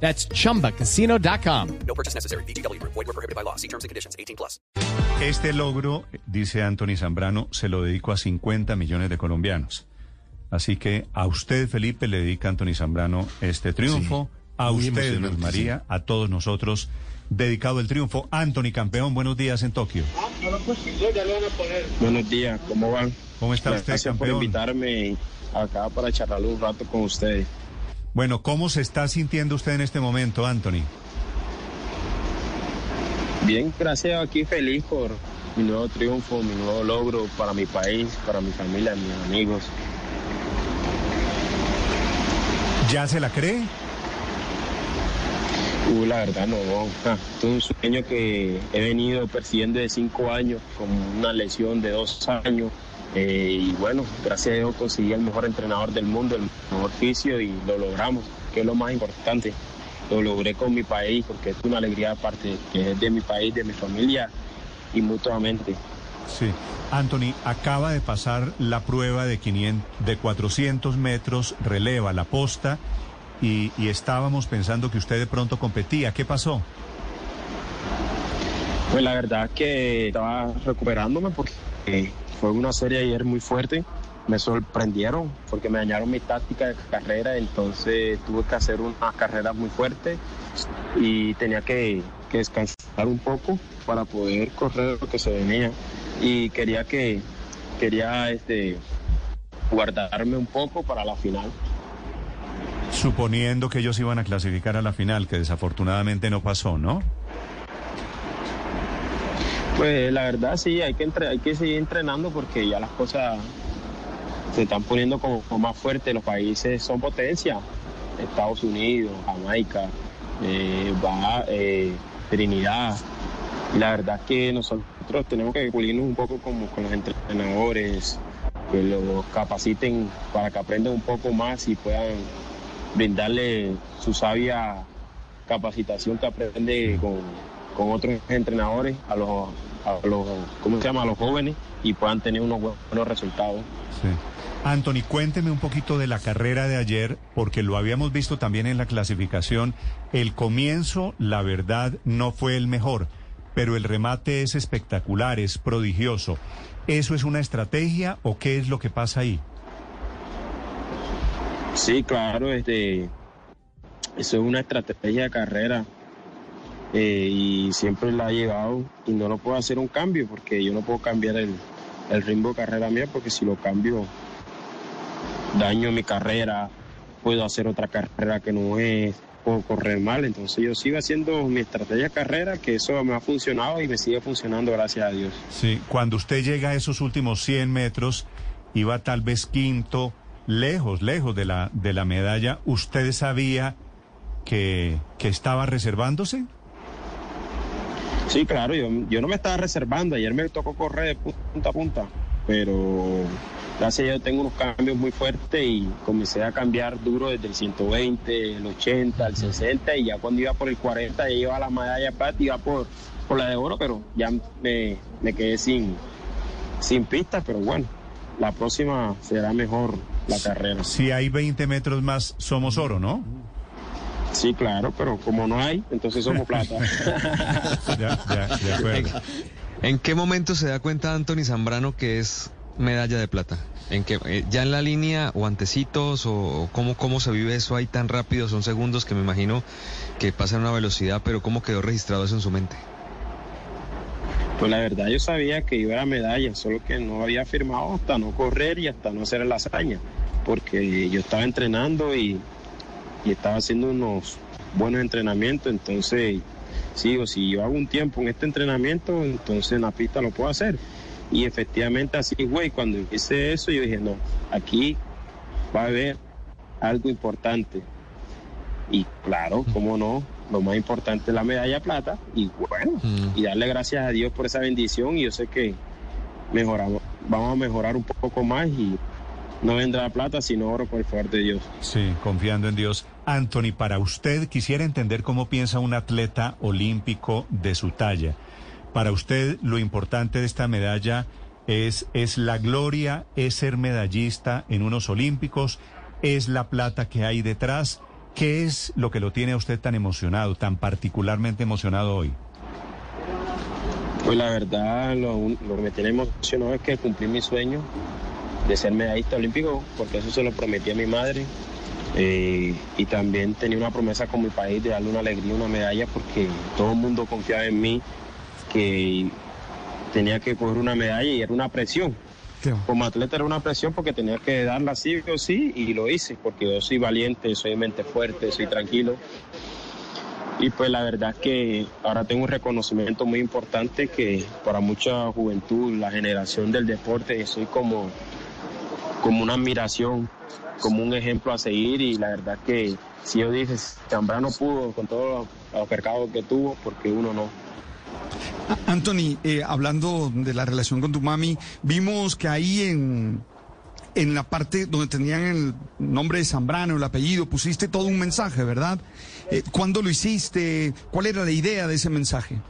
That's chumbacasino.com. No purchase necessary. BGW. Void were prohibited by law. See terms and conditions. 18 plus. Este logro, dice Anthony Zambrano, se lo dedico a 50 millones de colombianos. Así que a usted, Felipe, le dedica Anthony Zambrano este triunfo. a muy usted, Luz María, a todos nosotros, dedicado el triunfo. Anthony, campeón, buenos días en Tokio. Buenos días, ¿cómo van? ¿Cómo está usted, Gracias por campeón? invitarme acá para charlar un rato con ustedes. Bueno, ¿cómo se está sintiendo usted en este momento, Anthony? Bien, gracias, aquí feliz por mi nuevo triunfo, mi nuevo logro para mi país, para mi familia, mis amigos. ¿Ya se la cree? Uh, la verdad no. Ah, es un sueño que he venido persiguiendo de cinco años, con una lesión de dos años. Eh, y bueno, gracias a Dios conseguí el mejor entrenador del mundo, el mejor fisio y lo logramos, que es lo más importante. Lo logré con mi país porque es una alegría aparte que es de mi país, de mi familia y mutuamente. Sí. Anthony, acaba de pasar la prueba de, 500, de 400 metros, releva la posta, y, y estábamos pensando que usted de pronto competía. ¿Qué pasó? Pues la verdad que estaba recuperándome porque fue una serie ayer muy fuerte. Me sorprendieron porque me dañaron mi táctica de carrera, entonces tuve que hacer una carrera muy fuerte y tenía que, que descansar un poco para poder correr lo que se venía. Y quería que quería este guardarme un poco para la final. Suponiendo que ellos iban a clasificar a la final, que desafortunadamente no pasó, ¿no? Pues la verdad sí, hay que, entre- hay que seguir entrenando porque ya las cosas se están poniendo como, más fuertes. Los países son potencia. Estados Unidos, Jamaica, eh, eh, Trinidad. Y la verdad que nosotros tenemos que pulirnos un poco como con los entrenadores, que los capaciten para que aprendan un poco más y puedan brindarle su sabia capacitación que aprende con, con otros entrenadores a los, a los, ¿cómo se llama? A los jóvenes y puedan tener unos bu- buenos resultados. Sí. Anthony, cuénteme un poquito de la carrera de ayer, porque lo habíamos visto también en la clasificación. El comienzo, la verdad, no fue el mejor, pero el remate es espectacular, es prodigioso. ¿Eso es una estrategia o qué es lo que pasa ahí? Sí, claro, este, eso es una estrategia de carrera eh, y siempre la he llevado y no lo puedo hacer un cambio porque yo no puedo cambiar el, el ritmo de carrera mía porque si lo cambio daño mi carrera, puedo hacer otra carrera que no es, puedo correr mal, entonces yo sigo haciendo mi estrategia carrera que eso me ha funcionado y me sigue funcionando gracias a Dios. Sí, cuando usted llega a esos últimos 100 metros, iba tal vez quinto, lejos, lejos de la, de la medalla, ¿usted sabía que, que estaba reservándose? Sí, claro, yo, yo no me estaba reservando. Ayer me tocó correr de punta a punta, pero gracias a Dios tengo unos cambios muy fuertes y comencé a cambiar duro desde el 120, el 80, el 60 y ya cuando iba por el 40 ya iba a la medalla plata, iba por, por la de oro, pero ya me, me quedé sin, sin pista, pero bueno, la próxima será mejor la carrera. Si hay 20 metros más, somos oro, ¿no? Sí, claro, pero como no hay, entonces somos plata. Ya, ya, de acuerdo. ¿En qué momento se da cuenta Anthony Zambrano que es medalla de plata? ¿En qué, eh, ¿Ya en la línea o antecitos o, cómo, cómo se vive eso ahí tan rápido? Son segundos que me imagino que pasan a una velocidad, pero ¿cómo quedó registrado eso en su mente? Pues la verdad yo sabía que iba a la medalla, solo que no había firmado hasta no correr y hasta no hacer la hazaña, porque yo estaba entrenando y, y estaba haciendo unos buenos entrenamientos, entonces sigo, si yo hago un tiempo en este entrenamiento, entonces en la pista lo puedo hacer. Y efectivamente así fue, y cuando hice eso yo dije, no, aquí va a haber algo importante. Y claro, cómo no, lo más importante es la medalla plata y bueno, y darle gracias a Dios por esa bendición y yo sé que mejoramos, vamos a mejorar un poco más y no vendrá plata sino oro por el favor de Dios. Sí, confiando en Dios. Anthony, para usted quisiera entender cómo piensa un atleta olímpico de su talla. Para usted lo importante de esta medalla es, es la gloria, es ser medallista en unos olímpicos, es la plata que hay detrás. ¿Qué es lo que lo tiene a usted tan emocionado, tan particularmente emocionado hoy? Pues la verdad, lo, lo que me tiene emocionado es que cumplí mi sueño de ser medallista olímpico, porque eso se lo prometí a mi madre. Eh, y también tenía una promesa con mi país de darle una alegría, una medalla, porque todo el mundo confiaba en mí, que tenía que coger una medalla y era una presión. Como atleta era una presión porque tenía que darla sí o sí y lo hice, porque yo soy valiente, soy mente fuerte, soy tranquilo. Y pues la verdad es que ahora tengo un reconocimiento muy importante que para mucha juventud, la generación del deporte, soy como, como una admiración, como un ejemplo a seguir y la verdad que si yo dije, Zambrano pudo con todos los, percados que tuvo, porque uno no. Anthony, eh, hablando de la relación con tu mami, vimos que ahí en, en la parte donde tenían el nombre de Zambrano, el apellido, pusiste todo un mensaje, ¿verdad? Eh, ¿Cuándo lo hiciste? ¿Cuál era la idea de ese mensaje?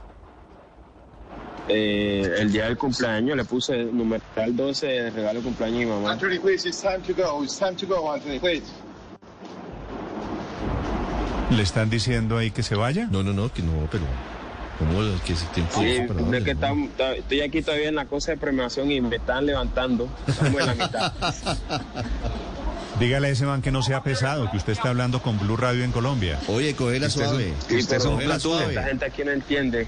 Eh, el día del cumpleaños le puse numeral 12 de regalo de cumpleaños a mi mamá. Anthony, please, it's time to go. It's time to go, Anthony, please. ¿Le están diciendo ahí que se vaya? No, no, no, que no, pero ¿cómo es que ese tiempo Sí, es darle, que ta- estoy aquí todavía en la cosa de premiación y me están levantando. Estamos en la mitad. Dígale a ese man que no sea pesado, que usted está hablando con Blue Radio en Colombia. Oye, Usted es un- suave. Sí, Usted es pero un plato esta suave. gente aquí no entiende.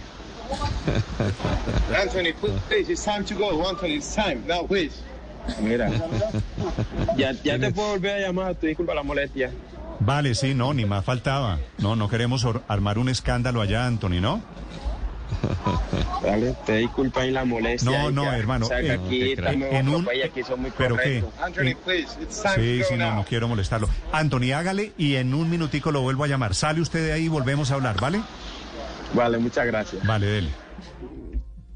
Anthony, please, it's time to go. Anthony, it's time. Now, please. Mira. Ya, ya te puedo volver a llamar, te disculpa la molestia. Vale, sí, no, ni más faltaba. No, no queremos armar un escándalo allá, Anthony, ¿no? Dale, te disculpa ahí la molestia. No, y no, que- hermano, O sea, que eh, aquí En en un- un país, aquí son muy ¿Pero qué? Anthony, please, it's time Sí, to sí, no, now. no quiero molestarlo. Anthony, hágale y en un minutico lo vuelvo a llamar. Sale usted de ahí y volvemos a hablar, ¿vale? Vale, muchas gracias. Vale, dele.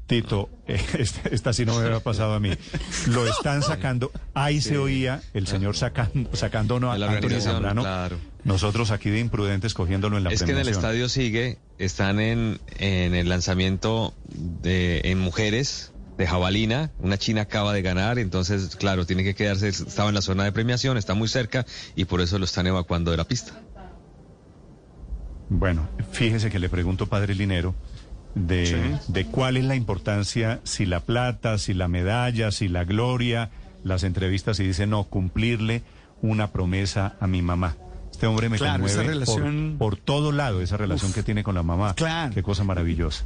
Tito, eh, esta, esta sí no me había pasado a mí. Lo están sacando, ahí se oía el señor sacan- sacando no, a organización, Zambrano. claro. Nosotros aquí de imprudentes cogiéndolo en la Es que en el estadio sigue, están en, en el lanzamiento de, en mujeres de jabalina, una china acaba de ganar, entonces claro, tiene que quedarse, estaba en la zona de premiación, está muy cerca y por eso lo están evacuando de la pista. Bueno, fíjese que le pregunto, padre Linero, de, de cuál es la importancia, si la plata, si la medalla, si la gloria, las entrevistas y dice, no, cumplirle una promesa a mi mamá. Este hombre me Claro, conmueve por- relación- por, todo lado, esa relación que tiene con la mamá. Claro. Qué cosa maravillosa.